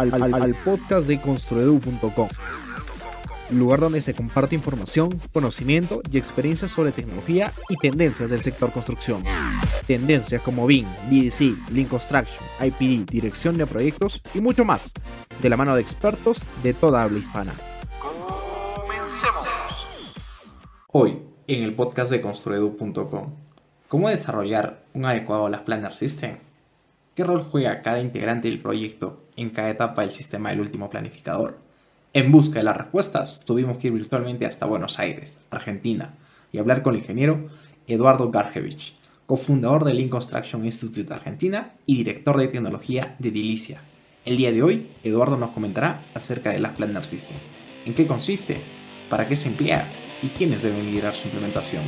al, podcast de construedu.com, lugar donde se comparte información, conocimiento y experiencias sobre tecnología y tendencias del sector construcción. Tendencias como BIM, BDC, Lean Construction, IPD, dirección de proyectos y mucho más, de la mano de expertos de toda habla hispana. Hoy, en el podcast de construedu.com, ¿cómo desarrollar un adecuado Last Planner System? ¿Qué rol juega cada integrante del proyecto en cada etapa del sistema del último planificador? En busca de las respuestas, tuvimos que ir virtualmente hasta Buenos Aires, Argentina, y hablar con el ingeniero Eduardo Garjevich, cofundador del Lean Construction Institute de Argentina y director de tecnología de Dilicia. El día de hoy, Eduardo nos comentará acerca del Last Planner System, en qué consiste, para qué se emplea y quiénes deben liderar su implementación.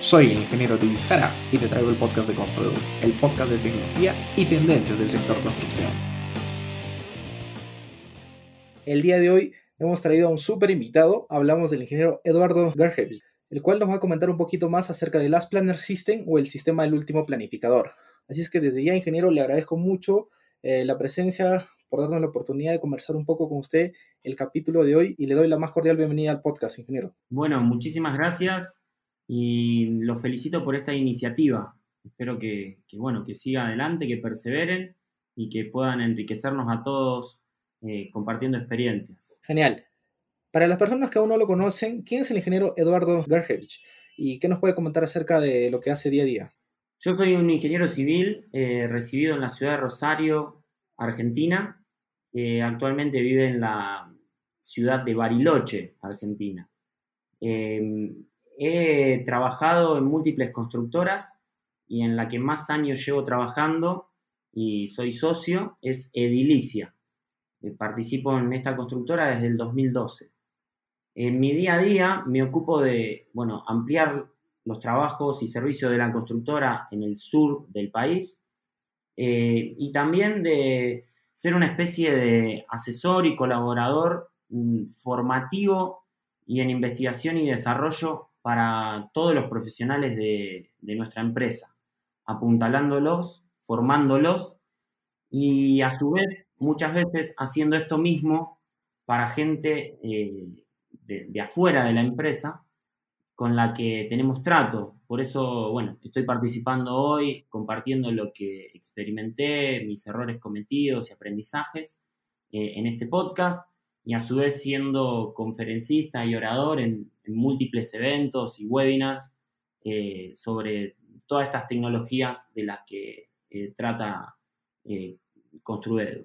Soy el ingeniero Luis Jara y te traigo el podcast de Construedu, el podcast de tecnología y tendencias del sector construcción. El día de hoy hemos traído a un súper invitado, hablamos del ingeniero Eduardo Garjevich, el cual nos va a comentar un poquito más acerca del Last Planner System o el sistema del último planificador. Así es que desde ya, ingeniero, le agradezco mucho eh, la presencia, por darnos la oportunidad de conversar un poco con usted el capítulo de hoy y le doy la más cordial bienvenida al podcast, ingeniero. Bueno, muchísimas gracias y los felicito por esta iniciativa. Espero que, bueno, que siga adelante, que perseveren y que puedan enriquecernos a todos eh, compartiendo experiencias. Genial. Para las personas que aún no lo conocen, ¿quién es el ingeniero Eduardo Garjevich? ¿Y qué nos puede comentar acerca de lo que hace día a día? Yo soy un ingeniero civil eh, recibido en la ciudad de Rosario, Argentina. Eh, actualmente vive en la ciudad de Bariloche, Argentina. Eh, he trabajado en múltiples constructoras y en la que más años llevo trabajando y soy socio es Edilicia. Eh, participo en esta constructora desde el 2012. En mi día a día me ocupo de, bueno, ampliar los trabajos y servicios de la constructora en el sur del país eh, y también de ser una especie de asesor y colaborador mm, formativo y en investigación y desarrollo para todos los profesionales de, de nuestra empresa, apuntalándolos, formándolos y a su vez muchas veces haciendo esto mismo para gente eh, de, de, afuera de la empresa con la que tenemos trato. Por eso, bueno, estoy participando hoy, compartiendo lo que experimenté, mis errores cometidos y aprendizajes eh, en este podcast y a su vez siendo conferencista y orador en, múltiples eventos y webinars eh, sobre todas estas tecnologías de las que trata eh, Construedo.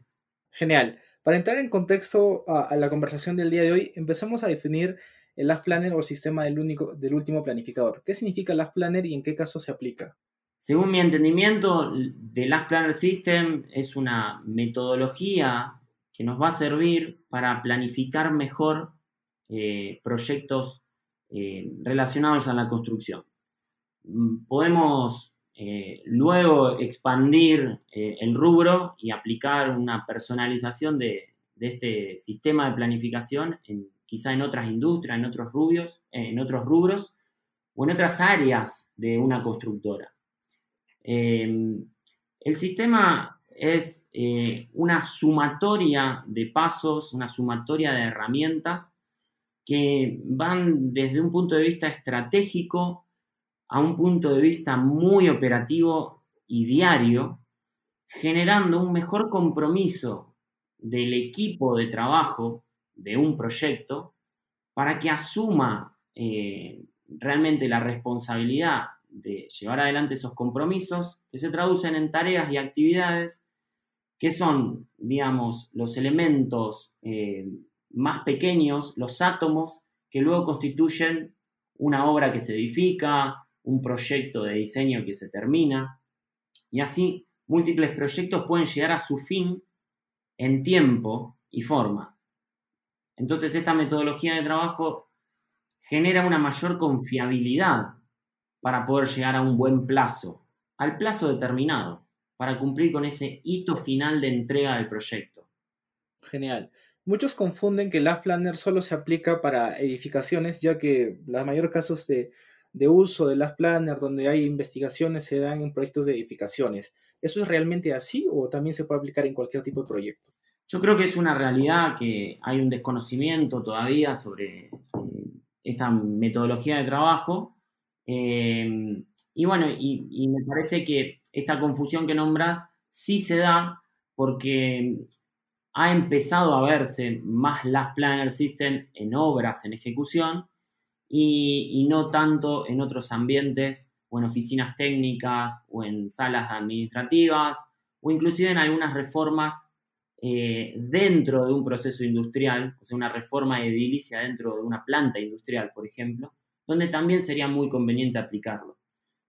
Genial. Para entrar en contexto a, a, la conversación del día de hoy, empecemos a definir el Last Planner o el sistema del, único, del último planificador. ¿Qué significa Last Planner y en qué caso se aplica? Según mi entendimiento, The Last Planner System es una metodología que nos va a servir para planificar mejor eh, proyectos eh, relacionados a la construcción. Podemos eh, luego expandir eh, el rubro y aplicar una personalización de, este sistema de planificación en, quizá en otras industrias, en otros, rubios, en otros rubros o en otras áreas de una constructora. Eh, el sistema es eh, una sumatoria de pasos, una sumatoria de herramientas que van desde un punto de vista estratégico a un punto de vista muy operativo y diario, generando un mejor compromiso del equipo de trabajo de un proyecto para que asuma eh, realmente la responsabilidad de llevar adelante esos compromisos que se traducen en tareas y actividades que son, digamos, los elementos eh, más pequeños, los átomos, que luego constituyen una obra que se edifica, un proyecto de diseño que se termina, y así múltiples proyectos pueden llegar a su fin en tiempo y forma. Entonces esta metodología de trabajo genera una mayor confiabilidad para poder llegar a un buen plazo, al plazo determinado, para cumplir con ese hito final de entrega del proyecto. Genial. Muchos confunden que el Last Planner solo se aplica para edificaciones, ya que los mayores casos de, de uso de Last Planner donde hay investigaciones se dan en proyectos de edificaciones. ¿Eso es realmente así o también se puede aplicar en cualquier tipo de proyecto? Yo creo que es una realidad que hay un desconocimiento todavía sobre eh, esta metodología de trabajo. Eh, y bueno, y, me parece que esta confusión que nombras sí se da porque ha empezado a verse más las Planner System en obras, en ejecución, y, no tanto en otros ambientes o en oficinas técnicas o en salas administrativas o inclusive en algunas reformas eh, dentro de un proceso industrial, o sea, una reforma edilicia dentro de una planta industrial, por ejemplo, donde también sería muy conveniente aplicarlo.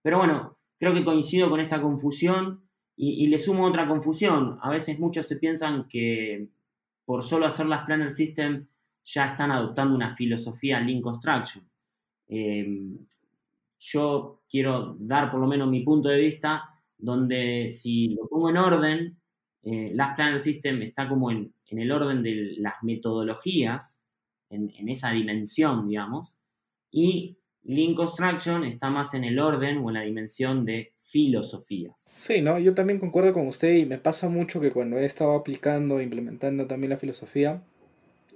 Pero bueno, creo que coincido con esta confusión y, le sumo otra confusión. A veces muchos se piensan que por solo hacer las Planner System ya están adoptando una filosofía Lean Construction. Em, yo quiero dar por lo menos mi punto de vista, donde si lo pongo en orden, eh, Last Planner System está como en, el orden de las metodologías, en, esa dimensión, digamos, y Lean Construction está más en el orden o en la dimensión de filosofías. Sí, ¿no? Yo también concuerdo con usted y me pasa mucho que cuando he estado aplicando implementando también la filosofía,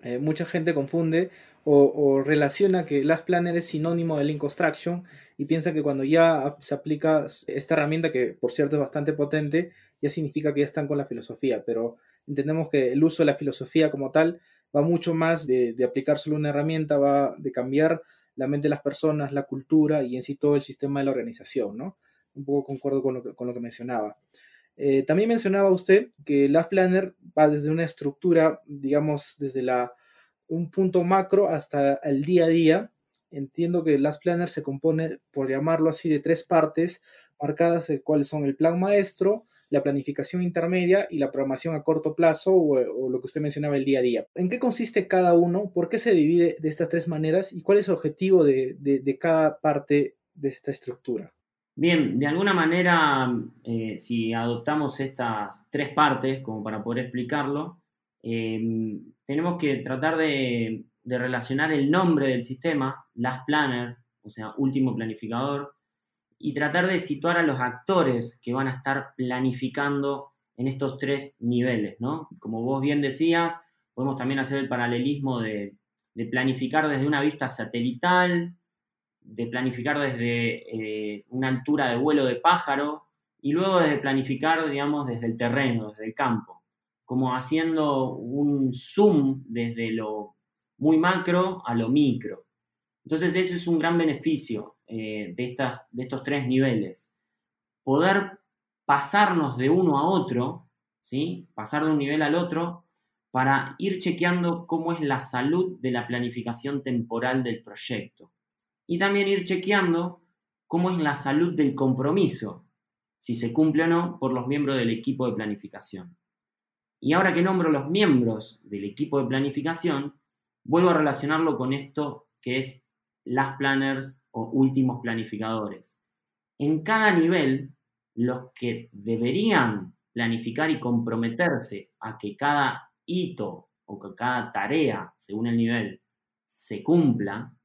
eh, mucha gente confunde o, relaciona que Last Planner es sinónimo de Lean Construction y piensa que cuando ya se aplica esta herramienta, que por cierto es bastante potente, ya significa que ya están con la filosofía, pero entendemos que el uso de la filosofía como tal va mucho más de, aplicar solo una herramienta, va de cambiar la mente de las personas, la cultura y en sí todo el sistema de la organización, ¿no? Un poco concuerdo con lo que mencionaba. Eh, también mencionaba usted que Last Planner va desde una estructura, digamos, desde la, un punto macro hasta el día a día. Entiendo que Last Planner se compone, por llamarlo así, de tres partes marcadas, el cuales son el plan maestro, la planificación intermedia y la programación a corto plazo o, lo que usted mencionaba el día a día. ¿En qué consiste cada uno? ¿Por qué se divide de estas tres maneras? ¿Y cuál es el objetivo de cada parte de esta estructura? Bien, de alguna manera, eh, si adoptamos estas tres partes como para poder explicarlo, em, tenemos que tratar de, relacionar el nombre del sistema, Last Planner, o sea, último planificador, y tratar de situar a los actores que van a estar planificando en estos tres niveles, ¿no? Como vos bien decías, podemos también hacer el paralelismo de planificar desde una vista satelital, de planificar desde eh, una altura de vuelo de pájaro y luego desde planificar, digamos, desde el terreno, desde el campo, como haciendo un zoom desde lo muy macro a lo micro. Entonces ese es un gran beneficio eh, de, estas, de estos tres niveles. Poder pasarnos de uno a otro, ¿sí? pasar de un nivel al otro, para ir chequeando cómo es la salud de la planificación temporal del proyecto y también ir chequeando cómo es la salud del compromiso, si se cumple o no por los miembros del equipo de planificación. Y ahora que nombro los miembros del equipo de planificación, vuelvo a relacionarlo con esto que es las planners o últimos planificadores. En cada nivel, los que deberían planificar y comprometerse a que cada hito o que cada tarea, según el nivel, se cumpla,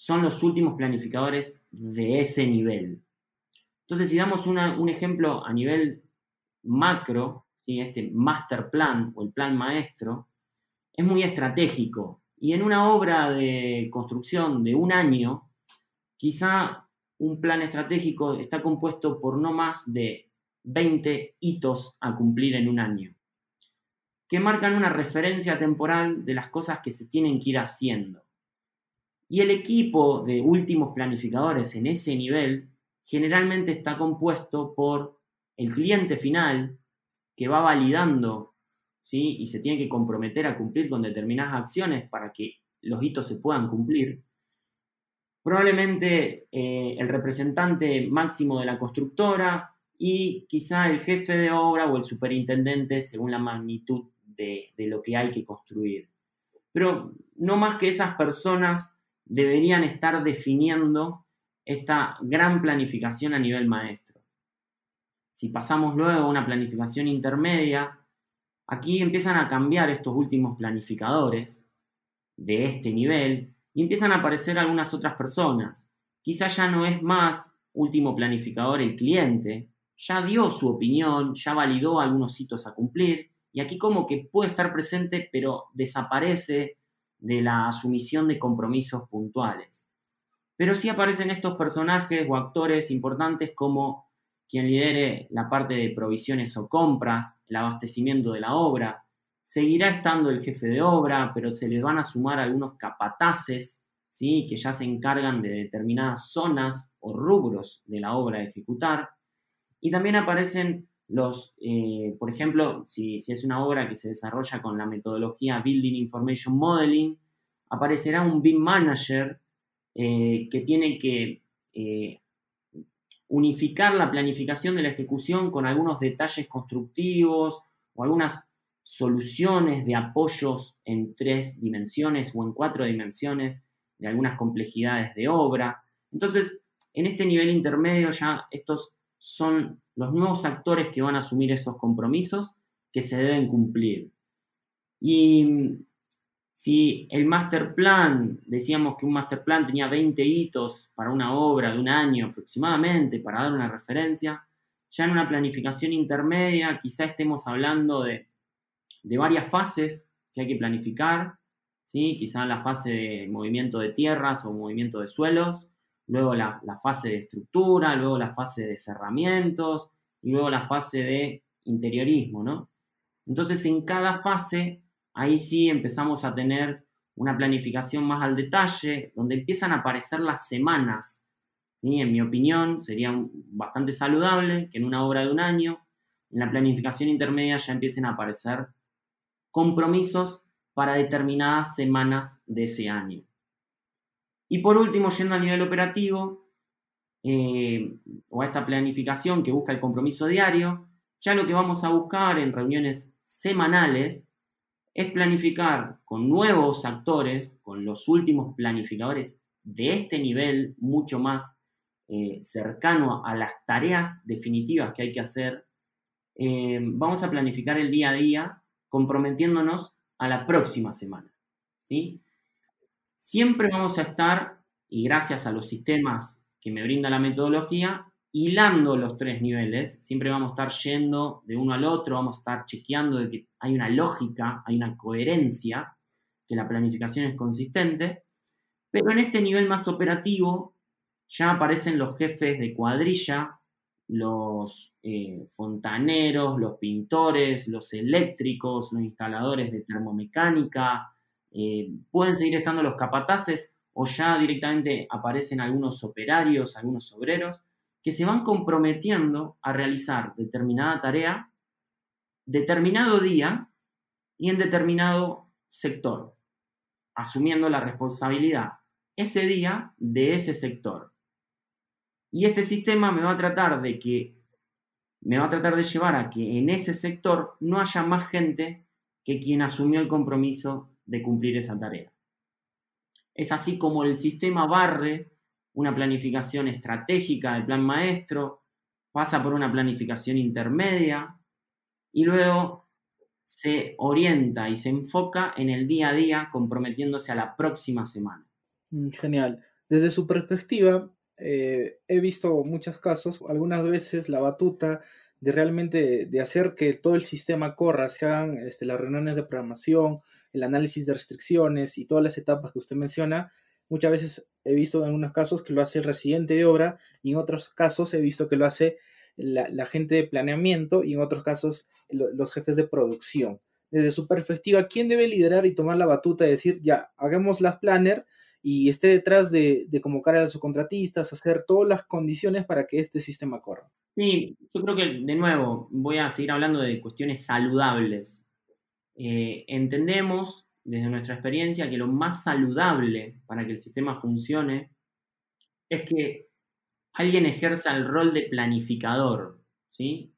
son los últimos planificadores de ese nivel. Entonces, si damos un ejemplo a nivel macro, este master plan o el plan maestro, es muy estratégico. Y en una obra de construcción de un año, quizá un plan estratégico está compuesto por no más de 20 hitos a cumplir en un año, que marcan una referencia temporal de las cosas que se tienen que ir haciendo. Y el equipo de últimos planificadores en ese nivel generalmente está compuesto por el cliente final que va validando ¿sí? y se tiene que comprometer a cumplir con determinadas acciones para que los hitos se puedan cumplir. Probablemente eh, el representante máximo de la constructora y quizá el jefe de obra o el superintendente según la magnitud de, de lo que hay que construir. Pero no más que esas personas deberían estar definiendo esta gran planificación a nivel maestro. Si pasamos luego a una planificación intermedia, aquí empiezan a cambiar estos últimos planificadores de este nivel y empiezan a aparecer algunas otras personas. Quizá ya no es más último planificador el cliente, ya dio su opinión, ya validó algunos hitos a cumplir Y aquí como que puede estar presente, pero desaparece de la asumición de compromisos puntuales. Pero sí aparecen estos personajes o actores importantes como quien lidere la parte de provisiones o compras, el abastecimiento de la obra. Seguirá estando el jefe de obra, pero se le van a sumar algunos capataces, ¿sí? que ya se encargan de determinadas zonas o rubros de la obra a ejecutar. Y también aparecen los, eh, por ejemplo, si, es una obra que se desarrolla con la metodología Building Information Modeling, aparecerá un BIM Manager eh, que tiene que eh, unificar la planificación de la ejecución con algunos detalles constructivos o algunas soluciones de apoyos en tres dimensiones o en cuatro dimensiones de algunas complejidades de obra. Entonces, en este nivel intermedio ya estos son los nuevos actores que van a asumir esos compromisos que se deben cumplir. Y si el master plan, decíamos que un master plan tenía 20 hitos para una obra de un año aproximadamente, para dar una referencia, ya en una planificación intermedia quizá estemos hablando de, varias fases que hay que planificar, ¿sí? quizá la fase de movimiento de tierras o movimiento de suelos, luego la, fase de estructura, luego la fase de cerramientos y luego la fase de interiorismo, ¿no? Entonces, en cada fase, ahí sí empezamos a tener una planificación más al detalle, donde empiezan a aparecer las semanas. ¿sí? En mi opinión, sería bastante saludable que en una obra de un año, en la planificación intermedia ya empiecen a aparecer compromisos para determinadas semanas de ese año. Y por último, yendo a nivel operativo, eh, o a esta planificación que busca el compromiso diario, ya lo que vamos a buscar en reuniones semanales es planificar con nuevos actores, con los últimos planificadores de este nivel mucho más eh, cercano a las tareas definitivas que hay que hacer, eh, vamos a planificar el día a día comprometiéndonos a la próxima semana. ¿sí? Siempre vamos a estar, y gracias a los sistemas que me brinda la metodología, hilando los tres niveles, siempre vamos a estar yendo de uno al otro, vamos a estar chequeando de que hay una lógica, hay una coherencia, que la planificación es consistente, pero en este nivel más operativo ya aparecen los jefes de cuadrilla, los eh, fontaneros, los pintores, los eléctricos, los instaladores de termomecánica, eh, pueden seguir estando los capataces o ya directamente aparecen algunos operarios, algunos obreros, que se van comprometiendo a realizar determinada tarea, determinado día y en determinado sector, asumiendo la responsabilidad ese día de ese sector. Y este sistema me va a tratar de que me va a tratar de llevar a que en ese sector no haya más gente que quien asumió el compromiso de cumplir esa tarea. Es así como el sistema barre una planificación estratégica del plan maestro, pasa por una planificación intermedia y luego se orienta y se enfoca en el día a día comprometiéndose a la próxima semana. Mm, genial. Desde su perspectiva, eh, he visto muchos casos, algunas veces la batuta de realmente de hacer que todo el sistema corra, se hagan este, las reuniones de programación, el análisis de restricciones y todas las etapas que usted menciona. Muchas veces he visto en algunos casos que lo hace el residente de obra y en otros casos he visto que lo hace la, gente de planeamiento y en otros casos los jefes de producción. Desde su perspectiva, ¿quién debe liderar y tomar la batuta y decir, ya, hagamos las planner y esté detrás de, convocar a los subcontratistas, hacer todas las condiciones para que este sistema corra. Sí, yo creo que de nuevo voy a seguir hablando de cuestiones saludables. Eh, entendemos desde nuestra experiencia que lo más saludable para que el sistema funcione es que alguien ejerza el rol de planificador, ¿sí?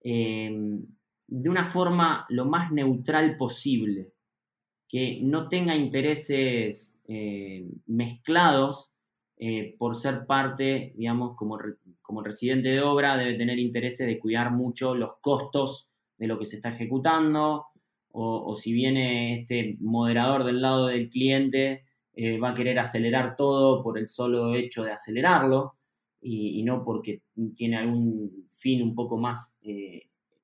Em, de una forma lo más neutral posible, que no tenga intereses eh, mezclados eh, por ser parte, digamos, como, como residente de obra, debe tener intereses de cuidar mucho los costos de lo que se está ejecutando, o, si viene este moderador del lado del cliente, eh, va a querer acelerar todo por el solo hecho de acelerarlo y, no porque tiene algún fin un poco más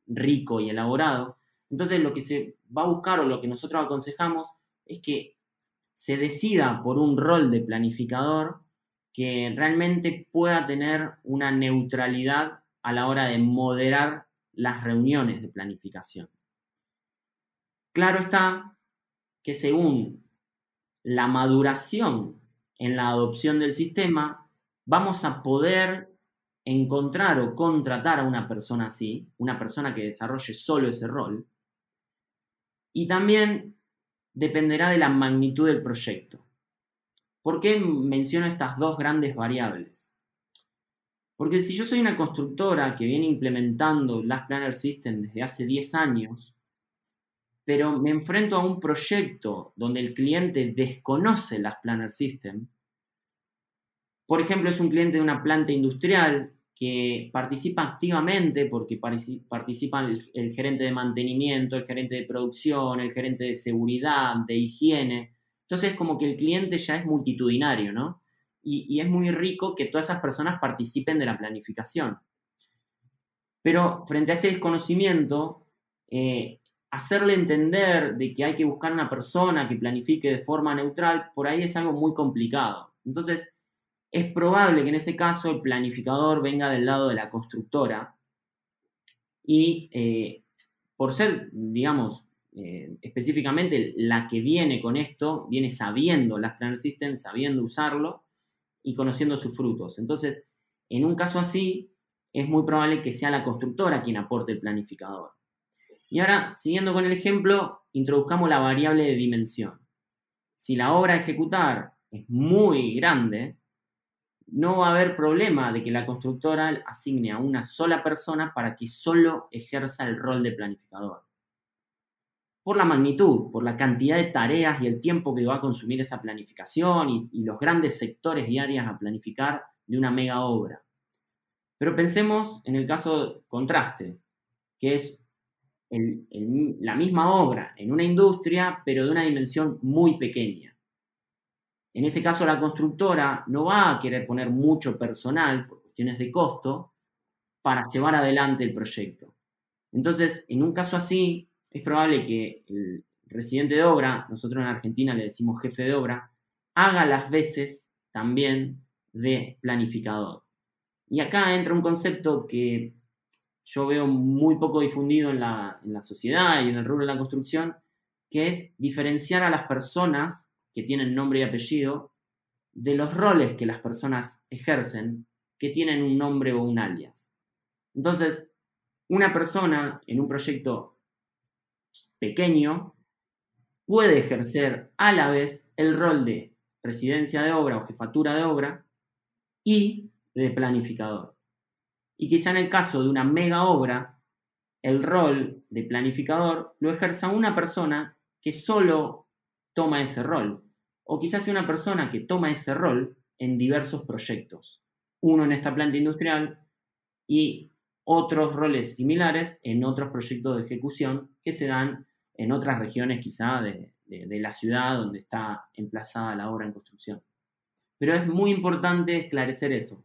rico y elaborado. Entonces lo que se va a buscar o lo que nosotros aconsejamos es que se decida por un rol de planificador que realmente pueda tener una neutralidad a la hora de moderar las reuniones de planificación. Claro está que según la maduración en la adopción del sistema, vamos a poder encontrar o contratar a una persona así, una persona que desarrolle solo ese rol, y también dependerá de la magnitud del proyecto. ¿Por qué menciono estas dos grandes variables? Porque si yo soy una constructora que viene implementando Last Planner System desde hace 10 años, pero me enfrento a un proyecto donde el cliente desconoce Last Planner System, por ejemplo, es un cliente de una planta industrial que participa activamente porque participan el, gerente de mantenimiento, el gerente de producción, el gerente de seguridad, de higiene. Entonces, como que el cliente ya es multitudinario, ¿no? Y, es muy rico que todas esas personas participen de la planificación. Pero frente a este desconocimiento, eh, hacerle entender de que hay que buscar una persona que planifique de forma neutral, por ahí es algo muy complicado. Entonces, es probable que en ese caso el planificador venga del lado de la constructora y eh, por ser, digamos, eh, específicamente la que viene con esto, viene sabiendo las Planner Systems, sabiendo usarlo y conociendo sus frutos. Entonces, en un caso así, es muy probable que sea la constructora quien aporte el planificador. Y ahora, siguiendo con el ejemplo, introduzcamos la variable de dimensión. Si la obra a ejecutar es muy grande, no va a haber problema de que la constructora asigne a una sola persona para que solo ejerza el rol de planificador. Por la magnitud, por la cantidad de tareas y el tiempo que va a consumir esa planificación y, los grandes sectores y áreas a planificar de una mega obra. Pero pensemos en el caso contraste, que es la misma obra en una industria, pero de una dimensión muy pequeña. En ese caso, la constructora no va a querer poner mucho personal por cuestiones de costo para llevar adelante el proyecto. Entonces, en un caso así, es probable que el residente de obra, nosotros en Argentina le decimos jefe de obra, haga las veces también de planificador. Y acá entra un concepto que yo veo muy poco difundido en la, sociedad y en el rubro de la construcción, que es diferenciar a las personas que tienen nombre y apellido, de los roles que las personas ejercen que tienen un nombre o un alias. Entonces, una persona en un proyecto pequeño puede ejercer a la vez el rol de residencia de obra o jefatura de obra y de planificador. Y quizá en el caso de una mega obra, el rol de planificador lo ejerza una persona que solo toma ese rol o quizás sea una persona que toma ese rol en diversos proyectos. Uno en esta planta industrial y otros roles similares en otros proyectos de ejecución que se dan en otras regiones quizá de, la ciudad donde está emplazada la obra en construcción. Pero es muy importante esclarecer eso.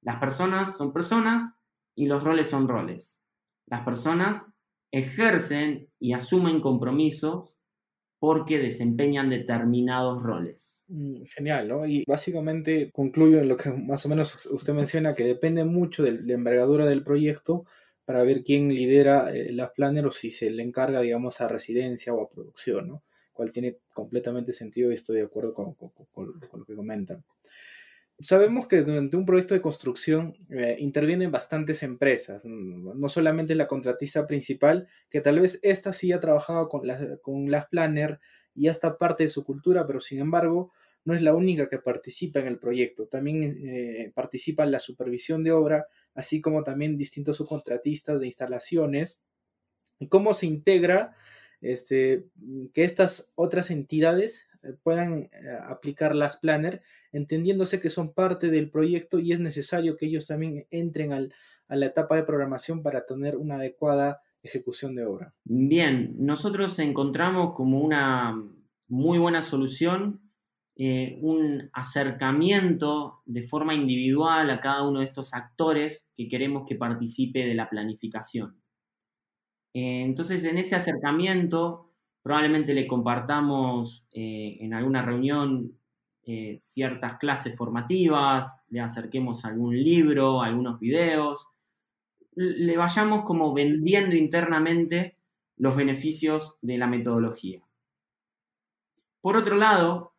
Las personas son personas y los roles son roles. Las personas ejercen y asumen compromisos porque desempeñan determinados roles. Mm, genial, ¿no? Y básicamente concluyo en lo que más o menos usted menciona, que depende mucho de la envergadura del proyecto para ver quién lidera eh, las planners o si se le encarga, digamos, a residencia o a producción, ¿no? Cual tiene completamente sentido y estoy de acuerdo con lo que comentan. Sabemos que durante un proyecto de construcción eh, intervienen bastantes empresas, no solamente la contratista principal, que tal vez esta sí ha trabajado con, con las planner y hasta parte de su cultura, pero sin embargo no es la única que participa en el proyecto. También eh, participa en la supervisión de obra, así como también distintos subcontratistas de instalaciones. ¿Y cómo se integra este, que estas otras entidades puedan eh, aplicar las planner, entendiéndose que son parte del proyecto y es necesario que ellos también entren a la etapa de programación para tener una adecuada ejecución de obra. Bien, nosotros encontramos como una muy buena solución eh, un acercamiento de forma individual a cada uno de estos actores que queremos que participe de la planificación. Eh, entonces, en ese acercamiento, probablemente le compartamos eh, en alguna reunión eh, ciertas clases formativas, le acerquemos algún libro, algunos videos, le vayamos como vendiendo internamente los beneficios de la metodología. Por otro lado,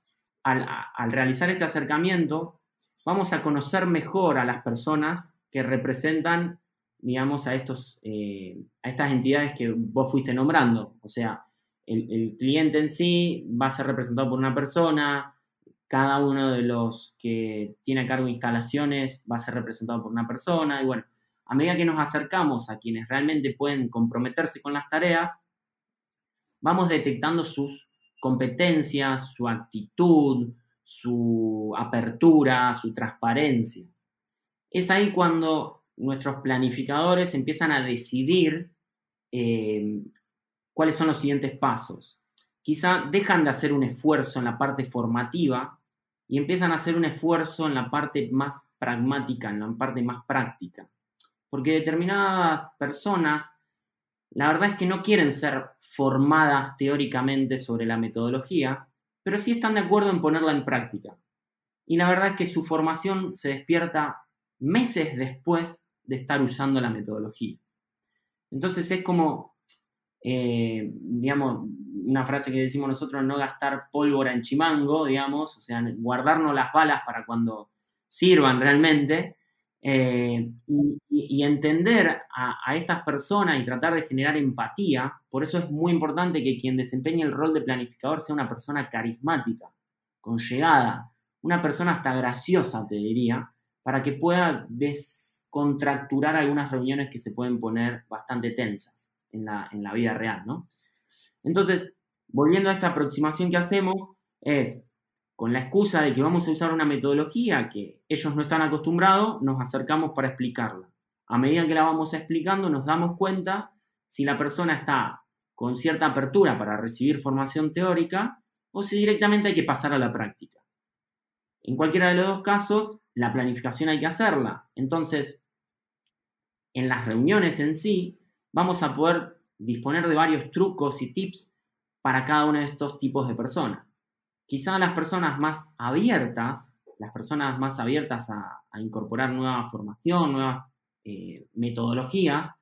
al, al realizar este acercamiento, vamos a conocer mejor a las personas que representan, digamos, a, estos, eh, a estas entidades que vos fuiste nombrando. O sea, el, cliente en sí va a ser representado por una persona, cada uno de los que tiene a cargo instalaciones va a ser representado por una persona, y bueno, a medida que nos acercamos a quienes realmente pueden comprometerse con las tareas, vamos detectando sus competencias, su actitud, su apertura, su transparencia. Es ahí cuando nuestros planificadores empiezan a decidir eh, cuáles son los siguientes pasos. Quizá dejan de hacer un esfuerzo en la parte formativa y empiezan a hacer un esfuerzo en la parte más pragmática, en la parte más práctica. Porque determinadas personas, la verdad es que no quieren ser formadas teóricamente sobre la metodología, pero sí están de acuerdo en ponerla en práctica. Y la verdad es que su formación se despierta meses después de estar usando la metodología. Entonces es como, eh, digamos, una frase que decimos nosotros, no gastar pólvora en chimango, digamos, o sea, guardarnos las balas para cuando sirvan realmente, eh, y, entender a, estas personas y tratar de generar empatía, por eso es muy importante que quien desempeñe el rol de planificador sea una persona carismática, con llegada, una persona hasta graciosa, te diría, para que pueda descontracturar algunas reuniones que se pueden poner bastante tensas en la, en la vida real, ¿no? Entonces, volviendo a esta aproximación que hacemos, es con la excusa de que vamos a usar una metodología que ellos no están acostumbrados, nos acercamos para explicarla. A medida que la vamos explicando, nos damos cuenta si la persona está con cierta apertura para recibir formación teórica o si directamente hay que pasar a la práctica. En cualquiera de los dos casos, la planificación hay que hacerla. Entonces, en las reuniones en sí, vamos a poder disponer de varios trucos y tips para cada uno de estos tipos de personas quizá las personas más abiertas, las personas más abiertas a, incorporar nueva formación, nuevas eh, metodologías,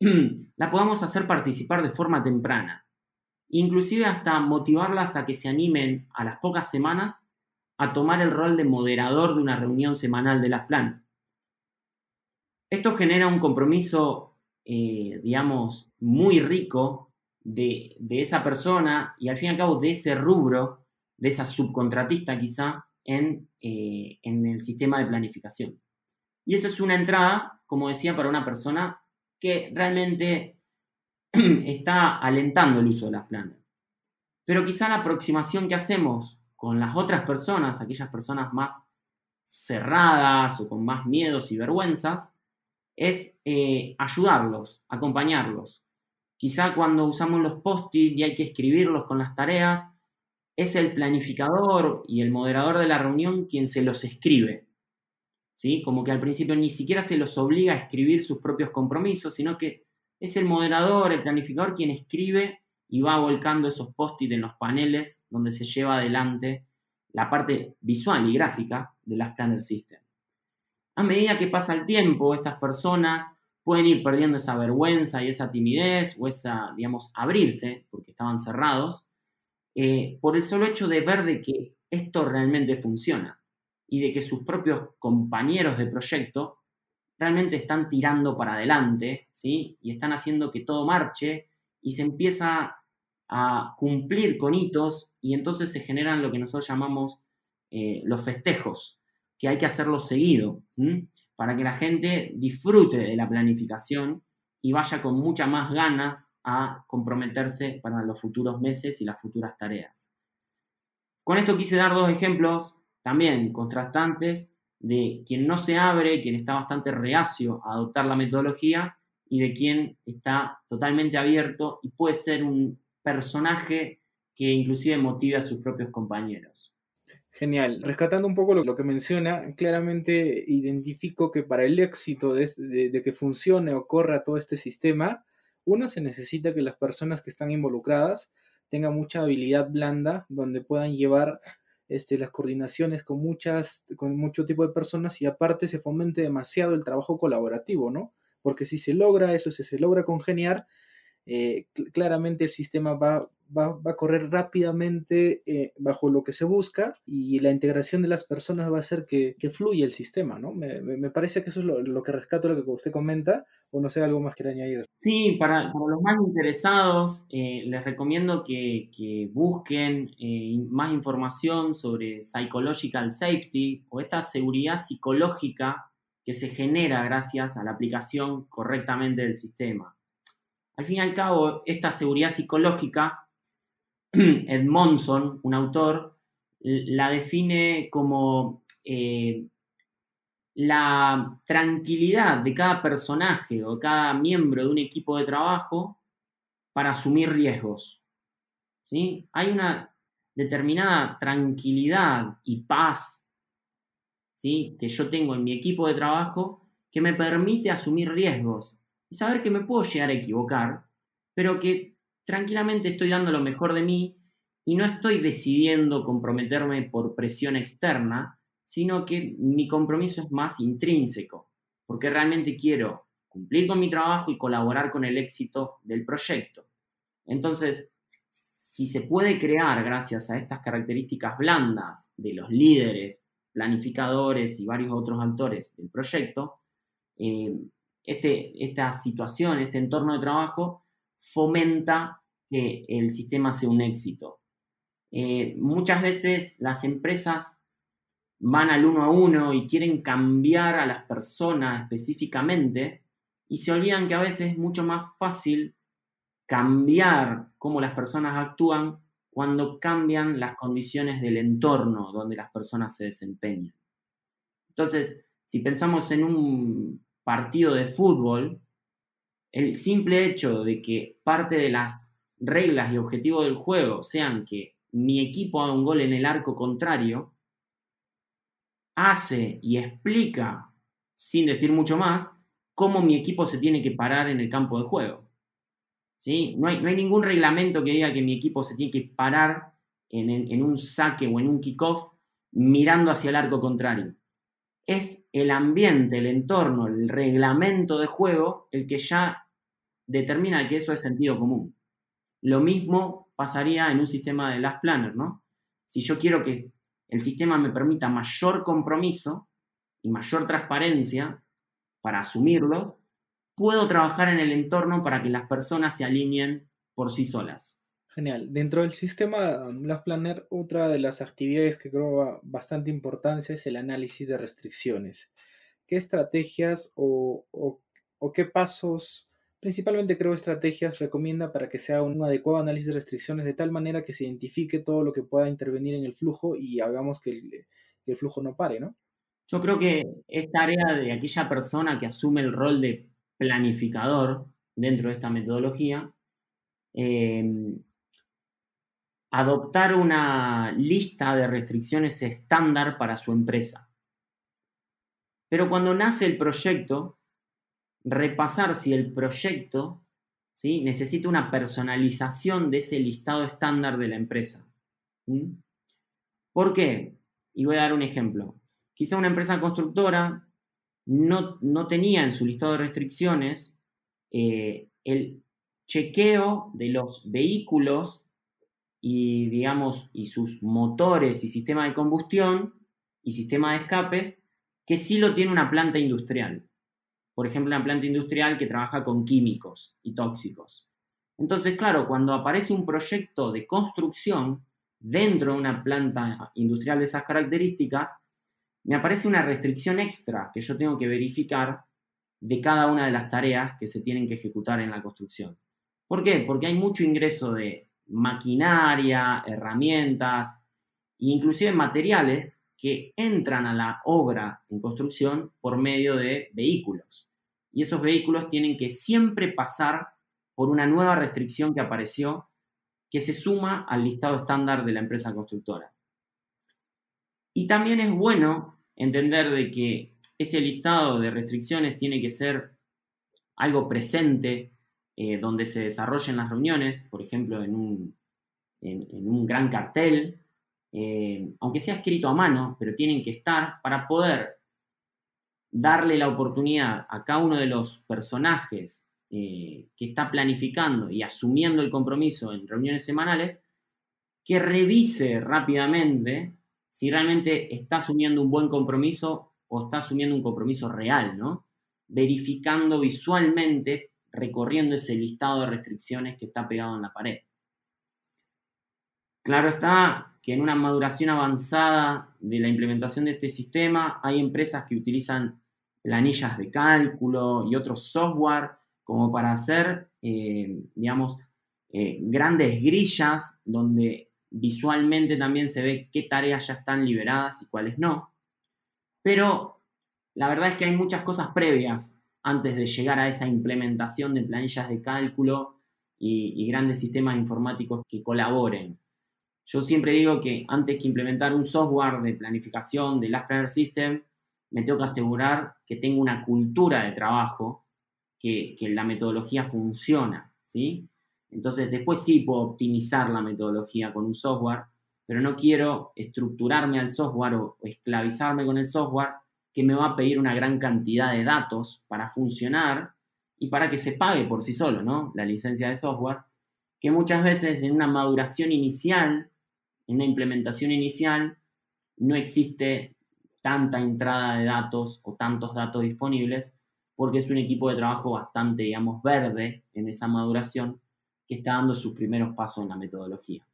la podamos hacer participar de forma temprana. Inclusive hasta motivarlas a que se animen a las pocas semanas a tomar el rol de moderador de una reunión semanal de las planas. Esto genera un compromiso, eh, digamos, muy rico de, de, esa persona y al fin y al cabo de ese rubro de esa subcontratista quizá en, eh, en el sistema de planificación. Y esa es una entrada, como decía, para una persona que realmente está alentando el uso de las plantas. Pero quizá la aproximación que hacemos con las otras personas, aquellas personas más cerradas o con más miedos y vergüenzas, es eh, ayudarlos, acompañarlos. Quizá cuando usamos los post-it y hay que escribirlos con las tareas, es el planificador y el moderador de la reunión quien se los escribe. ¿sí? Como que al principio ni siquiera se los obliga a escribir sus propios compromisos, sino que es el moderador, el planificador quien escribe y va volcando esos post-it en los paneles donde se lleva adelante la parte visual y gráfica de las Planner System. A medida que pasa el tiempo, estas personas pueden ir perdiendo esa vergüenza y esa timidez o esa, digamos, abrirse, porque estaban cerrados, eh, por el solo hecho de ver de que esto realmente funciona y de que sus propios compañeros de proyecto realmente están tirando para adelante, ¿sí? Y están haciendo que todo marche y se empieza a cumplir con hitos y entonces se generan lo que nosotros llamamos eh, los festejos, que hay que hacerlo seguido, para que la gente disfrute de la planificación y vaya con muchas más ganas a comprometerse para los futuros meses y las futuras tareas. Con esto quise dar dos ejemplos también contrastantes de quien no se abre, quien está bastante reacio a adoptar la metodología y de quien está totalmente abierto y puede ser un personaje que inclusive motive a sus propios compañeros. Genial. Rescatando un poco lo, que menciona, claramente identifico que para el éxito de, que funcione o corra todo este sistema, Uno, se necesita que las personas que están involucradas tengan mucha habilidad blanda, donde puedan llevar este, las coordinaciones con, muchas, con mucho tipo de personas y aparte se fomente demasiado el trabajo colaborativo, ¿no? Porque si se logra eso, si se logra congeniar, eh, claramente el sistema va, va, a correr rápidamente eh, bajo lo que se busca y la integración de las personas va a hacer que, que fluya el sistema, ¿no? Me, me, parece que eso es lo, que rescato lo que usted comenta, o no sé, algo más que añadir. Sí, para, para los más interesados, eh, les recomiendo que, que busquen más información sobre psychological safety o esta seguridad psicológica que se genera gracias a la aplicación correctamente del sistema. Al fin y al cabo, esta seguridad psicológica, Ed Monson, un autor, la define como eh, la tranquilidad de cada personaje o cada miembro de un equipo de trabajo para asumir riesgos. ¿sí? Hay una determinada tranquilidad y paz ¿sí? que yo tengo en mi equipo de trabajo que me permite asumir riesgos y saber que me puedo llegar a equivocar, pero que tranquilamente estoy dando lo mejor de mí y no estoy decidiendo comprometerme por presión externa, sino que mi compromiso es más intrínseco, porque realmente quiero cumplir con mi trabajo y colaborar con el éxito del proyecto. Entonces, si se puede crear gracias a estas características blandas de los líderes, planificadores y varios otros actores del proyecto, eh, este, esta situación, este entorno de trabajo, fomenta que el sistema sea un éxito. Eh, muchas veces las empresas van al uno a uno y quieren cambiar a las personas específicamente y se olvidan que a veces es mucho más fácil cambiar cómo las personas actúan cuando cambian las condiciones del entorno donde las personas se desempeñan. Entonces, si pensamos en un partido de fútbol, el simple hecho de que parte de las reglas y objetivos del juego sean que mi equipo haga un gol en el arco contrario, hace y explica, sin decir mucho más, cómo mi equipo se tiene que parar en el campo de juego. ¿Sí? No, hay, no hay ningún reglamento que diga que mi equipo se tiene que parar en, en un saque o en un kickoff mirando hacia el arco contrario es el ambiente, el entorno, el reglamento de juego el que ya determina que eso es sentido común. Lo mismo pasaría en un sistema de Last Planner, ¿no? Si yo quiero que el sistema me permita mayor compromiso y mayor transparencia para asumirlos, puedo trabajar en el entorno para que las personas se alineen por sí solas. Genial. Dentro del sistema um, Last Planner, otra de las actividades que creo bastante importancia es el análisis de restricciones. ¿Qué estrategias o, qué pasos, principalmente creo estrategias, recomienda para que sea un adecuado análisis de restricciones de tal manera que se identifique todo lo que pueda intervenir en el flujo y hagamos que el, flujo no pare, ¿no? Yo creo que es tarea de aquella persona que asume el rol de planificador dentro de esta metodología. Eh, adoptar una lista de restricciones estándar para su empresa. Pero cuando nace el proyecto, repasar si el proyecto necesita una personalización de ese listado estándar de la empresa. ¿Por qué? Y voy a dar un ejemplo. Quizá una empresa constructora no, tenía en su listado de restricciones eh, el chequeo de los vehículos y, digamos, y sus motores y sistema de combustión y sistema de escapes, que sí lo tiene una planta industrial. Por ejemplo, una planta industrial que trabaja con químicos y tóxicos. Entonces, claro, cuando aparece un proyecto de construcción dentro de una planta industrial de esas características, me aparece una restricción extra que yo tengo que verificar de cada una de las tareas que se tienen que ejecutar en la construcción. ¿Por qué? Porque hay mucho ingreso de maquinaria, herramientas e inclusive materiales que entran a la obra en construcción por medio de vehículos. Y esos vehículos tienen que siempre pasar por una nueva restricción que apareció que se suma al listado estándar de la empresa constructora. Y también es bueno entender de que ese listado de restricciones tiene que ser algo presente eh, donde se desarrollen las reuniones, por ejemplo, en un, en, un gran cartel, eh, aunque sea escrito a mano, pero tienen que estar para poder darle la oportunidad a cada uno de los personajes eh, que está planificando y asumiendo el compromiso en reuniones semanales, que revise rápidamente si realmente está asumiendo un buen compromiso o está asumiendo un compromiso real, ¿no? Verificando visualmente, recorriendo ese listado de restricciones que está pegado en la pared. Claro está que en una maduración avanzada de la implementación de este sistema hay empresas que utilizan planillas de cálculo y otros software como para hacer, eh, digamos, eh, grandes grillas donde visualmente también se ve qué tareas ya están liberadas y cuáles no. Pero la verdad es que hay muchas cosas previas antes de llegar a esa implementación de planillas de cálculo y, y grandes sistemas informáticos que colaboren. Yo siempre digo que antes que implementar un software de planificación de Last Planner System, me tengo que asegurar que tengo una cultura de trabajo, que, la metodología funciona, ¿sí? Entonces, después sí puedo optimizar la metodología con un software, pero no quiero estructurarme al software o, esclavizarme con el software que me va a pedir una gran cantidad de datos para funcionar y para que se pague por sí solo, ¿no? La licencia de software, que muchas veces en una maduración inicial una implementación inicial no existe tanta entrada de datos o tantos datos disponibles porque es un equipo de trabajo bastante, digamos, verde en esa maduración que está dando sus primeros pasos en la metodología.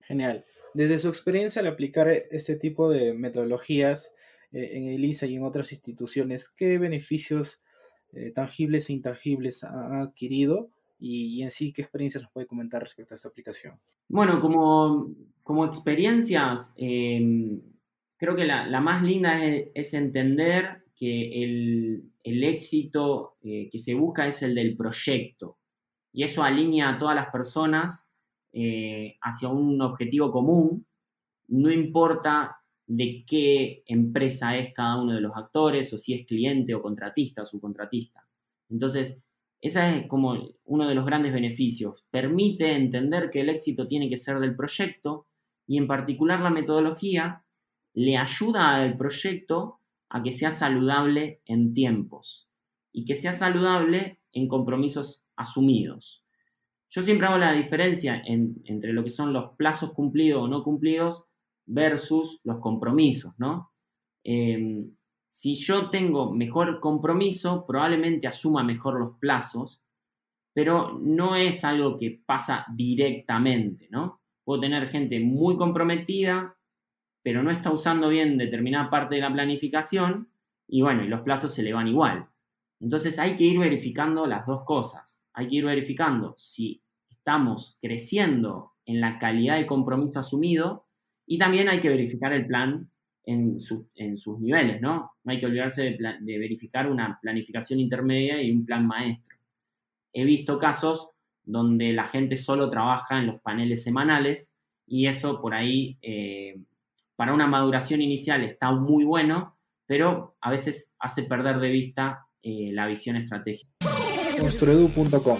Genial. Desde su experiencia al aplicar este tipo de metodologías eh, en ELISA y en otras instituciones, ¿qué beneficios eh, tangibles e intangibles han adquirido y, en sí qué experiencias nos puede comentar respecto a esta aplicación. Bueno, como, como experiencias, em, creo que la, más linda es, entender que el, éxito eh, que se busca es el del proyecto y eso alinea a todas las personas eh, hacia un objetivo común, no importa de qué empresa es cada uno de los actores o si es cliente o contratista o subcontratista. Entonces, ese es como uno de los grandes beneficios. Permite entender que el éxito tiene que ser del proyecto y en particular la metodología le ayuda al proyecto a que sea saludable en tiempos y que sea saludable en compromisos asumidos. Yo siempre hago la diferencia entre lo que son los plazos cumplidos o no cumplidos versus los compromisos, ¿no? Em, si yo tengo mejor compromiso, probablemente asuma mejor los plazos, pero no es algo que pasa directamente, ¿no? Puedo tener gente muy comprometida, pero no está usando bien determinada parte de la planificación y bueno, y los plazos se le van igual. Entonces hay que ir verificando las dos cosas. Hay que ir verificando si estamos creciendo en la calidad de compromiso asumido y también hay que verificar el plan en, sus niveles, ¿no? No hay que olvidarse de, verificar una planificación intermedia y un plan maestro. He visto casos donde la gente solo trabaja en los paneles semanales y eso por ahí, eh, para una maduración inicial está muy bueno, pero a veces hace perder de vista eh, la visión estratégica. Construedu.com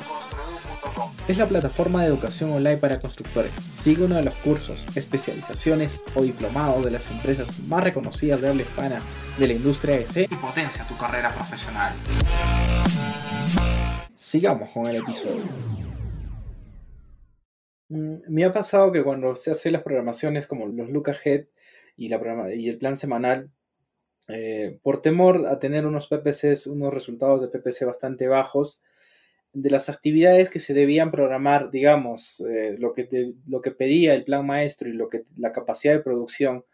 es la plataforma de educación online para constructores. Sigue uno de los cursos, especializaciones o diplomados de las empresas más reconocidas de habla hispana de la industria EC y potencia tu carrera profesional. Sigamos con el episodio. Mm, me ha pasado que cuando se hacen las programaciones como los look ahead y, y el plan semanal, eh, por temor a tener unos PPCs, unos resultados de PPC bastante bajos, de las actividades que se debían programar, digamos, eh, lo, que lo que pedía el plan maestro y lo que la capacidad de producción,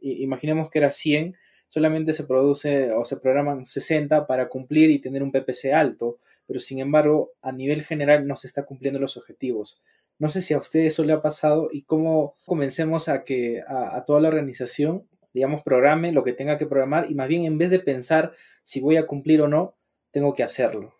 imaginemos que era 100, solamente se produce o se programan 60 para cumplir y tener un PPC alto, pero sin embargo, a nivel general no se está cumpliendo los objetivos. No sé si a usted eso le ha pasado y cómo comencemos a que a toda la organización, digamos, programe lo que tenga que programar y más bien en vez de pensar si voy a cumplir o no, tengo que hacerlo.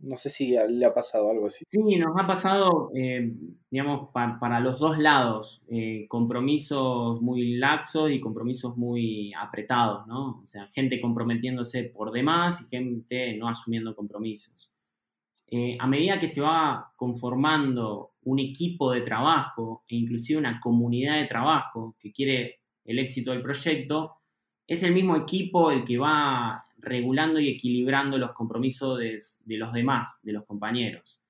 No sé si le ha pasado algo así. Sí, nos ha pasado, eh, digamos, para los dos lados, eh, compromisos muy laxos y compromisos muy apretados, ¿no? O sea, gente comprometiéndose por demás y gente no asumiendo compromisos. Eh, a medida que se va conformando un equipo de trabajo e inclusive una comunidad de trabajo que quiere el éxito del proyecto, es el mismo equipo el que va regulando y equilibrando los compromisos de, los demás, de los compañeros.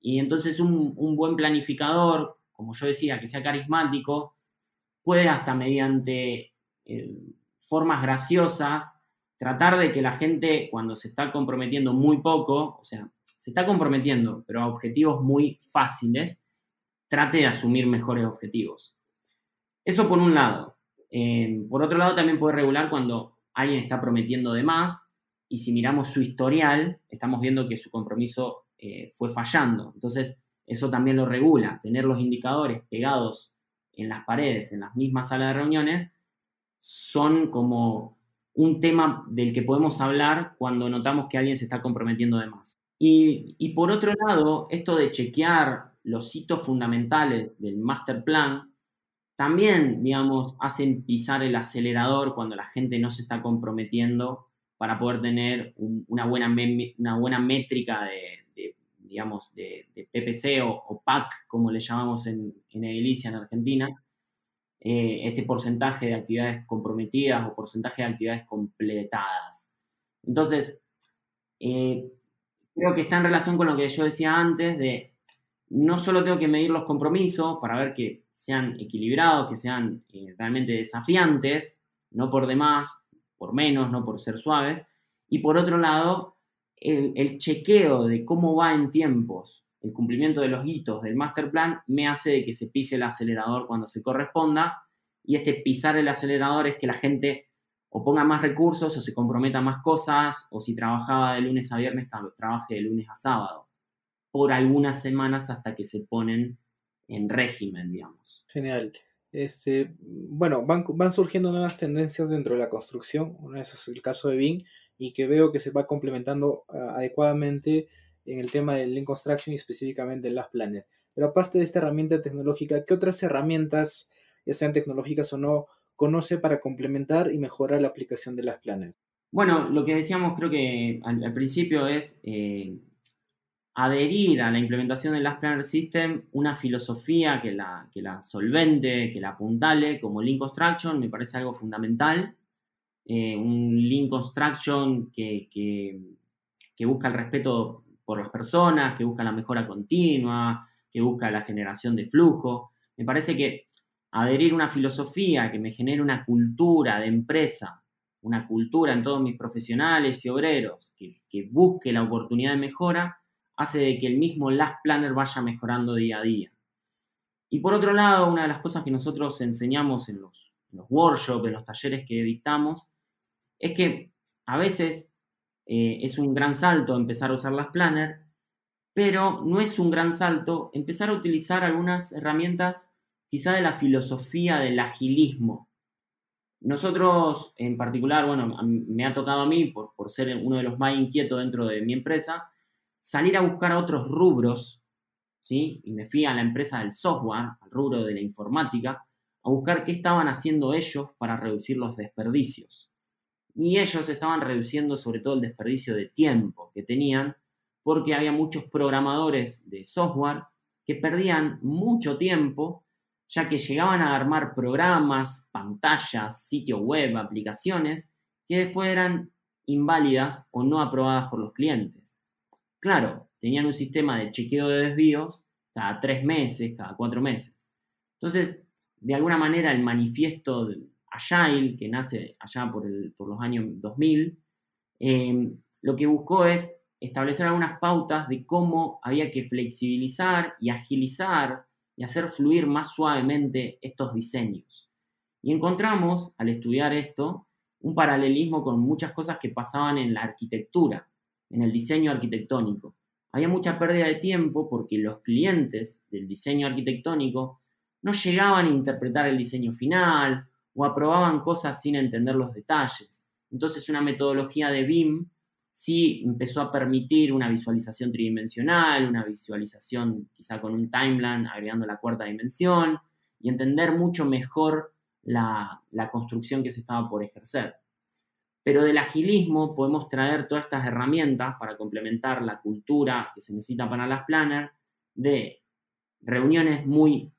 Y entonces un, buen planificador, como yo decía, que sea carismático, puede hasta mediante eh, formas graciosas tratar de que la gente cuando se está comprometiendo muy poco, o sea, se está comprometiendo, pero a objetivos muy fáciles, trate de asumir mejores objetivos. Eso por un lado. Eh, por otro lado, también puede regular cuando alguien está prometiendo de más y si miramos su historial, estamos viendo que su compromiso eh, fue fallando. Entonces, eso también lo regula. Tener los indicadores pegados en las paredes, en las mismas salas de reuniones, son como un tema del que podemos hablar cuando notamos que alguien se está comprometiendo de más. Y, por otro lado, esto de chequear los hitos fundamentales del master plan, también, digamos, hacen pisar el acelerador cuando la gente no se está comprometiendo para poder tener una, buena una buena métrica de, digamos, de, PPC o, PAC, como le llamamos en, en Edilicia, en Argentina, eh, este porcentaje de actividades comprometidas o porcentaje de actividades completadas. Entonces, eh, creo que está en relación con lo que yo decía antes de no solo tengo que medir los compromisos para ver que sean equilibrados, que sean eh, realmente desafiantes, no por demás, por menos, no por ser suaves, y por otro lado, el, chequeo de cómo va en tiempos el cumplimiento de los hitos del master plan me hace de que se pise el acelerador cuando se corresponda, y este pisar el acelerador es que la gente o ponga más recursos o se comprometa más cosas, o si trabajaba de lunes a viernes, trabaje de lunes a sábado, por algunas semanas hasta que se ponen en régimen, digamos. Genial. Este, bueno, van, van surgiendo nuevas tendencias dentro de la construcción, uno es el caso de Bing, y que veo que se va complementando ah, adecuadamente en el tema del Link Construction y específicamente en las Planner. Pero aparte de esta herramienta tecnológica, ¿qué otras herramientas, ya sean tecnológicas o no, conoce para complementar y mejorar la aplicación de las Planner? Bueno, lo que decíamos creo que al, principio es eh, adherir a la implementación del Last Planner System una filosofía que la, que la solvente, que la apuntale como Link Construction, me parece algo fundamental. Eh, un Link Construction que, que, que busca el respeto por las personas, que busca la mejora continua, que busca la generación de flujo. Me parece que adherir una filosofía que me genere una cultura de empresa, una cultura en todos mis profesionales y obreros que, busque la oportunidad de mejora, hace de que el mismo Last Planner vaya mejorando día a día. Y por otro lado, una de las cosas que nosotros enseñamos en los, workshops, en los talleres que dictamos, es que a veces eh, es un gran salto empezar a usar las Planner, pero no es un gran salto empezar a utilizar algunas herramientas quizá de la filosofía del agilismo. Nosotros, en particular, bueno, me ha tocado a mí, por, ser uno de los más inquietos dentro de mi empresa, salir a buscar otros rubros, ¿sí? Y me fui a la empresa del software, al rubro de la informática, a buscar qué estaban haciendo ellos para reducir los desperdicios. Y ellos estaban reduciendo sobre todo el desperdicio de tiempo que tenían, porque había muchos programadores de software que perdían mucho tiempo ya que llegaban a armar programas, pantallas, sitio web, aplicaciones, que después eran inválidas o no aprobadas por los clientes. Claro, tenían un sistema de chequeo de desvíos cada tres meses, cada cuatro meses. Entonces, de alguna manera, el manifiesto Agile, que nace allá por, los años 2000, eh, lo que buscó es establecer algunas pautas de cómo había que flexibilizar y agilizar y hacer fluir más suavemente estos diseños. Y encontramos, al estudiar esto, un paralelismo con muchas cosas que pasaban en la arquitectura, en el diseño arquitectónico. Había mucha pérdida de tiempo porque los clientes del diseño arquitectónico no llegaban a interpretar el diseño final o aprobaban cosas sin entender los detalles. Entonces una metodología de BIM sí empezó a permitir una visualización tridimensional, una visualización quizá con un timeline agregando la cuarta dimensión y entender mucho mejor la, construcción que se estaba por ejercer. pero del agilismo podemos traer todas estas herramientas para complementar la cultura que se necesita para las planners de reuniones muy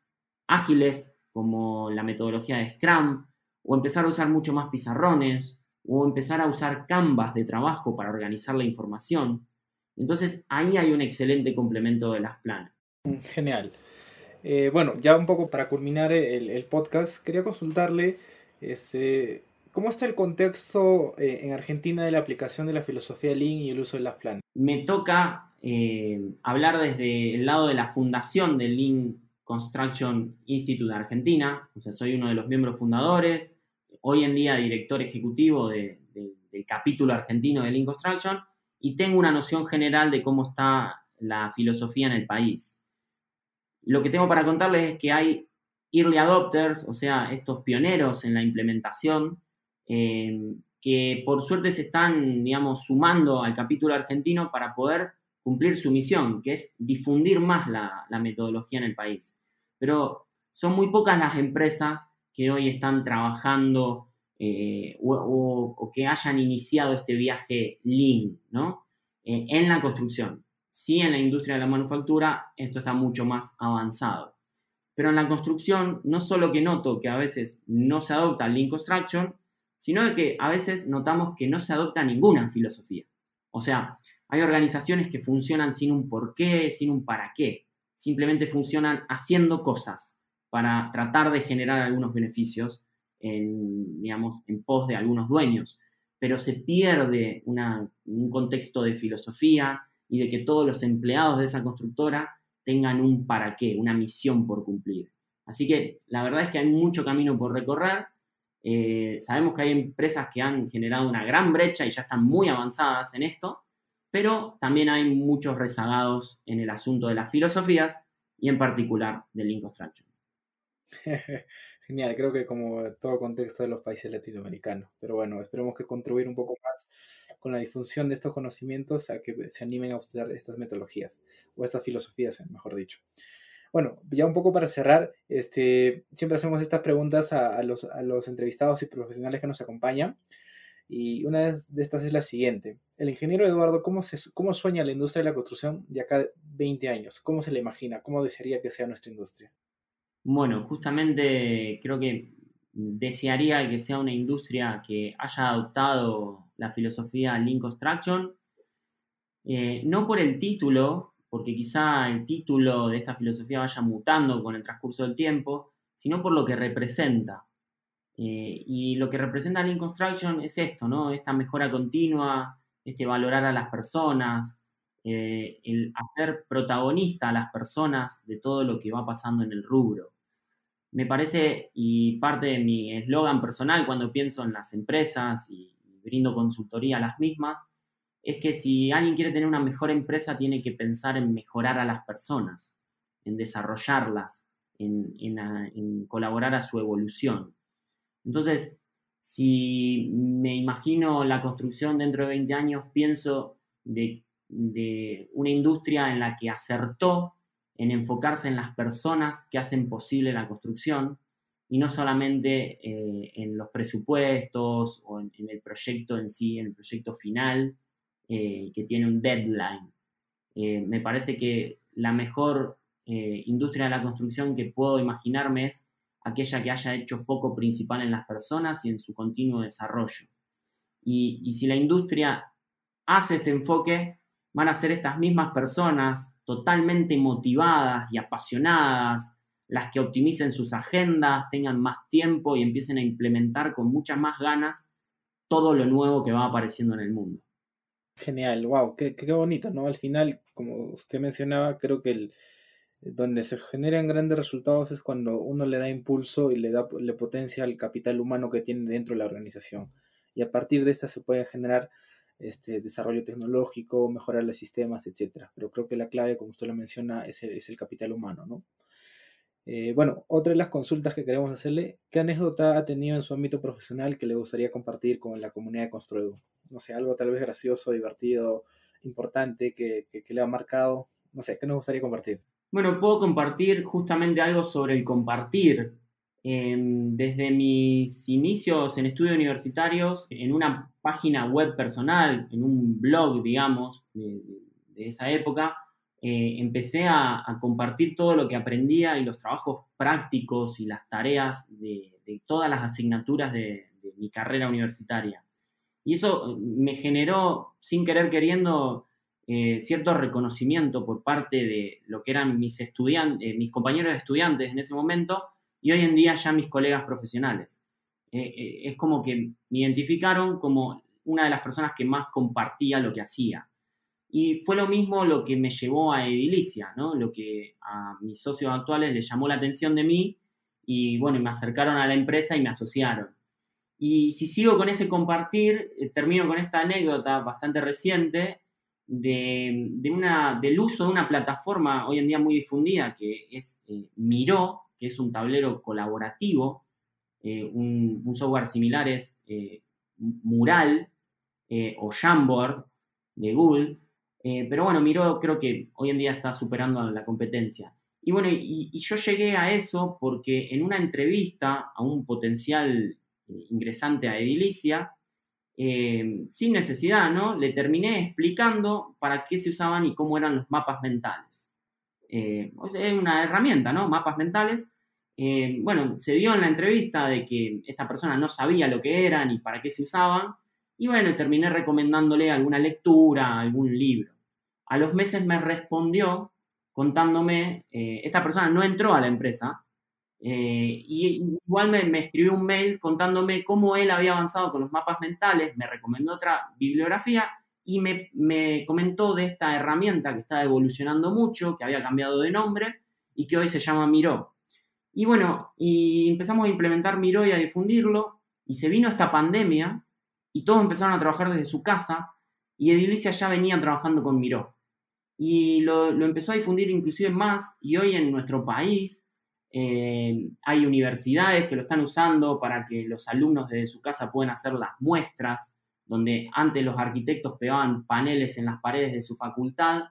ágiles como la metodología de Scrum, o empezar a usar mucho más pizarrones, o empezar a usar canvas de trabajo para organizar la información. Entonces ahí hay un excelente complemento de las planas. Mm, genial. Eh, bueno, ya un poco para culminar el, podcast, quería consultarle este, cómo está el contexto eh, en Argentina de la aplicación de la filosofía Lean y el uso de las planas. Me toca eh, hablar desde el lado de la fundación del Lean Construction Institute de Argentina, o sea, soy uno de los miembros fundadores, hoy en día director ejecutivo del capítulo argentino de Lean Construction, y tengo una noción general de cómo está la filosofía en el país. Lo que tengo para contarles es que hay early adopters, o sea, estos pioneros en la implementación, eh, que por suerte se están, digamos, sumando al capítulo argentino para poder cumplir su misión, que es difundir más la, metodología en el país. Pero son muy pocas las empresas que hoy están trabajando eh, o, que hayan iniciado este viaje Lean, ¿no? Eh, en la construcción. Sí, en la industria de la manufactura esto está mucho más avanzado. Pero en la construcción, no solo que noto que a veces no se adopta Lean Construction, sino que a veces notamos que no se adopta ninguna filosofía. O sea, hay organizaciones que funcionan sin un porqué, sin un para qué. Simplemente funcionan haciendo cosas para tratar de generar algunos beneficios en, digamos, en pos de algunos dueños. Pero se pierde un contexto de filosofía y de que todos los empleados de esa constructora tengan un para qué, una misión por cumplir. Así que la verdad es que hay mucho camino por recorrer. Eh, sabemos que hay empresas que han generado una gran brecha y ya están muy avanzadas en esto, pero también hay muchos rezagados en el asunto de las filosofías y en particular del Lean Construction. Genial, creo que como todo contexto de los países latinoamericanos. Pero bueno, esperemos que contribuir un poco más con la difusión de estos conocimientos a que se animen a usar estas metodologías o estas filosofías, mejor dicho. Bueno, ya un poco para cerrar, este, siempre hacemos estas preguntas a, los, a los entrevistados y profesionales que nos acompañan. Y una de estas es la siguiente. El ingeniero Eduardo, ¿cómo, se, ¿cómo sueña la industria de la construcción de acá 20 años? ¿Cómo se le imagina? ¿Cómo desearía que sea nuestra industria? Bueno, justamente creo que desearía que sea una industria que haya adoptado la filosofía Lean Construction, eh, no por el título, porque quizá el título de esta filosofía vaya mutando con el transcurso del tiempo, sino por lo que representa. Eh, y lo que representa Lean Construction es esto, ¿no? Esta mejora continua, este valorar a las personas, eh, el hacer protagonista a las personas de todo lo que va pasando en el rubro. Me parece, y parte de mi eslogan personal cuando pienso en las empresas y brindo consultoría a las mismas, es que si alguien quiere tener una mejor empresa, tiene que pensar en mejorar a las personas, en desarrollarlas, en colaborar a su evolución. Entonces, si me imagino la construcción dentro de 20 años, pienso de, una industria en la que acertó en enfocarse en las personas que hacen posible la construcción y no solamente eh, en los presupuestos o en, el proyecto en sí, en el proyecto final, eh, que tiene un deadline. Eh, me parece que la mejor industria de la construcción que puedo imaginarme es aquella que haya hecho foco principal en las personas y en su continuo desarrollo. Y, si la industria hace este enfoque, van a ser estas mismas personas totalmente motivadas y apasionadas, las que optimicen sus agendas, tengan más tiempo y empiecen a implementar con muchas más ganas todo lo nuevo que va apareciendo en el mundo. Genial, wow, qué, qué bonito, ¿no? Al final, como usted mencionaba, creo que el, donde se generan grandes resultados es cuando uno le da impulso y le da le potencia al capital humano que tiene dentro de la organización. Y a partir de esta se puede generar este, desarrollo tecnológico, mejorar los sistemas, etc. Pero creo que la clave, como usted lo menciona, es el, capital humano, ¿no? Eh, bueno, otra de las consultas que queremos hacerle, ¿qué anécdota ha tenido en su ámbito profesional que le gustaría compartir con la comunidad de Construedu? No sé, algo tal vez gracioso, divertido, importante, que, que le ha marcado. No sé, ¿qué nos gustaría compartir? Bueno, puedo compartir justamente algo sobre el compartir. Em, desde mis inicios en estudios universitarios, en una página web personal, en un blog, digamos, de, esa época, eh, empecé a, compartir todo lo que aprendía y los trabajos prácticos y las tareas de, todas las asignaturas de mi carrera universitaria. Y eso me generó, sin querer queriendo, eh, cierto reconocimiento por parte de lo que eran mis estudiantes, mis compañeros estudiantes en ese momento y hoy en día ya mis colegas profesionales. Eh, eh, es como que me identificaron como una de las personas que más compartía lo que hacía. Y fue lo mismo lo que me llevó a Edilicia, ¿no? Lo que a mis socios actuales les llamó la atención de mí y bueno, me acercaron a la empresa y me asociaron. Y si sigo con ese compartir, eh, termino con esta anécdota bastante reciente de, una, del uso de una plataforma hoy en día muy difundida que es eh, Miro, que es un tablero colaborativo. Eh, un, software similar es Mural o Jamboard de Google. pero bueno, Miro creo que hoy en día está superando la competencia. Y bueno, y yo llegué a eso porque en una entrevista a un potencial ingresante a Edilicia, eh, sin necesidad, ¿no? Le terminé explicando para qué se usaban y cómo eran los mapas mentales. Eh, es una herramienta, ¿no? Mapas mentales. Eh, bueno, se dio en la entrevista de que esta persona no sabía lo que eran y para qué se usaban. Y bueno, terminé recomendándole alguna lectura, algún libro. A los meses me respondió contándome, esta persona no entró a la empresa, eh, y igual me, escribió un mail contándome cómo él había avanzado con los mapas mentales, me recomendó otra bibliografía y me, comentó de esta herramienta que estaba evolucionando mucho, que había cambiado de nombre y que hoy se llama Miro. Y bueno, y empezamos a implementar Miro y a difundirlo y se vino esta pandemia y todos empezaron a trabajar desde su casa y Edilicia ya venía trabajando con Miro. Y lo, lo empezó a difundir inclusive más y hoy en nuestro país eh, hay universidades que lo están usando para que los alumnos desde su casa puedan hacer las muestras, donde antes los arquitectos pegaban paneles en las paredes de su facultad,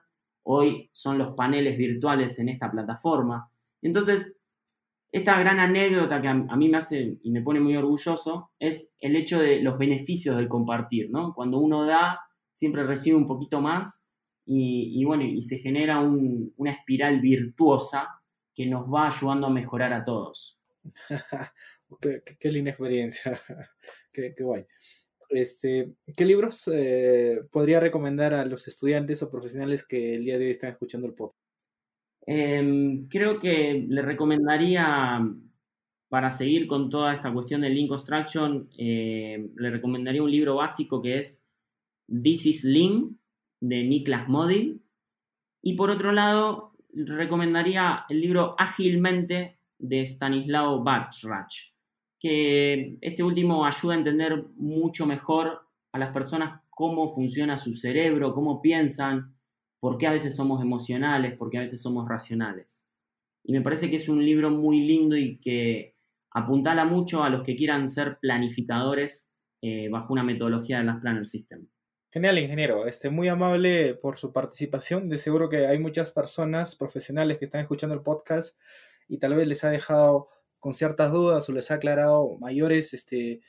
hoy son los paneles virtuales en esta plataforma. Entonces, esta gran anécdota que a, mí me hace y me pone muy orgulloso es el hecho de los beneficios del compartir, ¿no? Cuando uno da, siempre recibe un poquito más y, bueno, y se genera una espiral virtuosa que nos va ayudando a mejorar a todos. qué, linda experiencia, qué, guay. Este, ¿Qué libros eh, podría recomendar a los estudiantes o profesionales que el día de hoy están escuchando el podcast? Em, creo que le recomendaría, para seguir con toda esta cuestión de Lean Construction, eh, le recomendaría un libro básico que es This is Lean, de Niklas Modi. Y por otro lado, recomendaría el libro Ágilmente de Stanislao Bachrach, que este último ayuda a entender mucho mejor a las personas cómo funciona su cerebro, cómo piensan, por qué a veces somos emocionales, por qué a veces somos racionales. Y me parece que es un libro muy lindo y que apuntala mucho a los que quieran ser planificadores eh, bajo una metodología de las Planner System. Genial, ingeniero. Este, muy amable por su participación. De seguro que hay muchas personas profesionales que están escuchando el podcast y tal vez les ha dejado con ciertas dudas o les ha aclarado mayores este,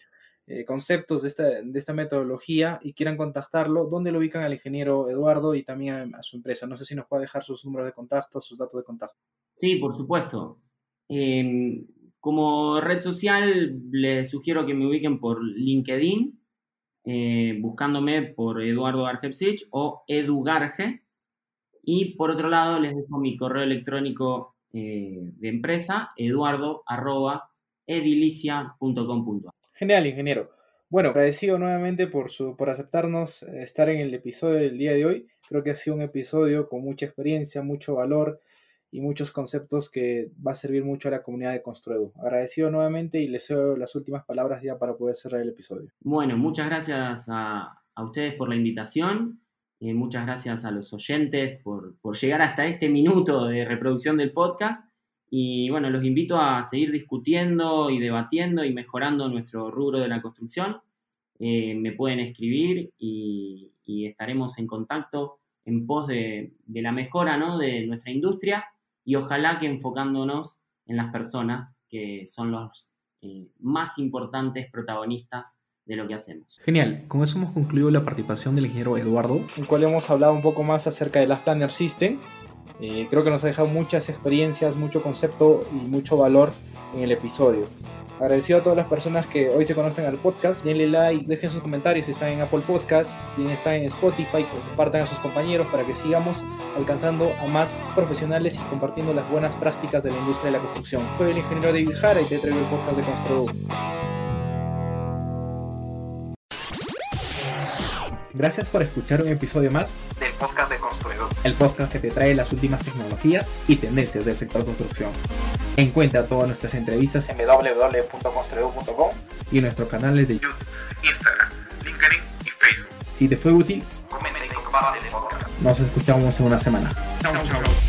eh, conceptos de esta, de esta metodología y quieran contactarlo, ¿dónde lo ubican al ingeniero Eduardo y también a, su empresa? No sé si nos puede dejar sus números de contacto, sus datos de contacto. Sí, por supuesto. Em, como red social, les sugiero que me ubiquen por LinkedIn eh, buscándome por Eduardo Argepsich o Edugarge. Y por otro lado, les dejo mi correo electrónico eh, de empresa, eduardo.edilicia.com.ar. Genial, ingeniero. Bueno, agradecido nuevamente por, su, por aceptarnos eh, estar en el episodio del día de hoy. Creo que ha sido un episodio con mucha experiencia, mucho valor y muchos conceptos que va a servir mucho a la comunidad de Construedu. Agradecido nuevamente y les cedo las últimas palabras ya para poder cerrar el episodio. Bueno, muchas gracias a, ustedes por la invitación. Eh, muchas gracias a los oyentes por, llegar hasta este minuto de reproducción del podcast. Y bueno, los invito a seguir discutiendo y debatiendo y mejorando nuestro rubro de la construcción. Eh, me pueden escribir y, estaremos en contacto en pos de, de la mejora ¿no? de nuestra industria y ojalá que enfocándonos en las personas que son los eh, más importantes protagonistas de lo que hacemos. Genial, con eso hemos concluido la participación del ingeniero Eduardo, en el cual hemos hablado un poco más acerca de las Planner System. Eh, creo que nos ha dejado muchas experiencias, mucho concepto y mucho valor en el episodio. Agradecido a todas las personas que hoy se conocen al podcast. Denle like, dejen sus comentarios si están en Apple Podcast, si están en Spotify, compartan a sus compañeros para que sigamos alcanzando a más profesionales y compartiendo las buenas prácticas de la industria de la construcción. Soy el ingeniero David Jara y te traigo el podcast de Construdu. Gracias por escuchar un episodio más del podcast de Construido, el podcast que te trae las últimas tecnologías y tendencias del sector construcción. Encuentra todas nuestras entrevistas en www.construido.com y en nuestros canales de YouTube, Instagram, LinkedIn y Facebook. Si te fue útil, comenta y comparte el podcast. Nos escuchamos en una semana. Chao, chao.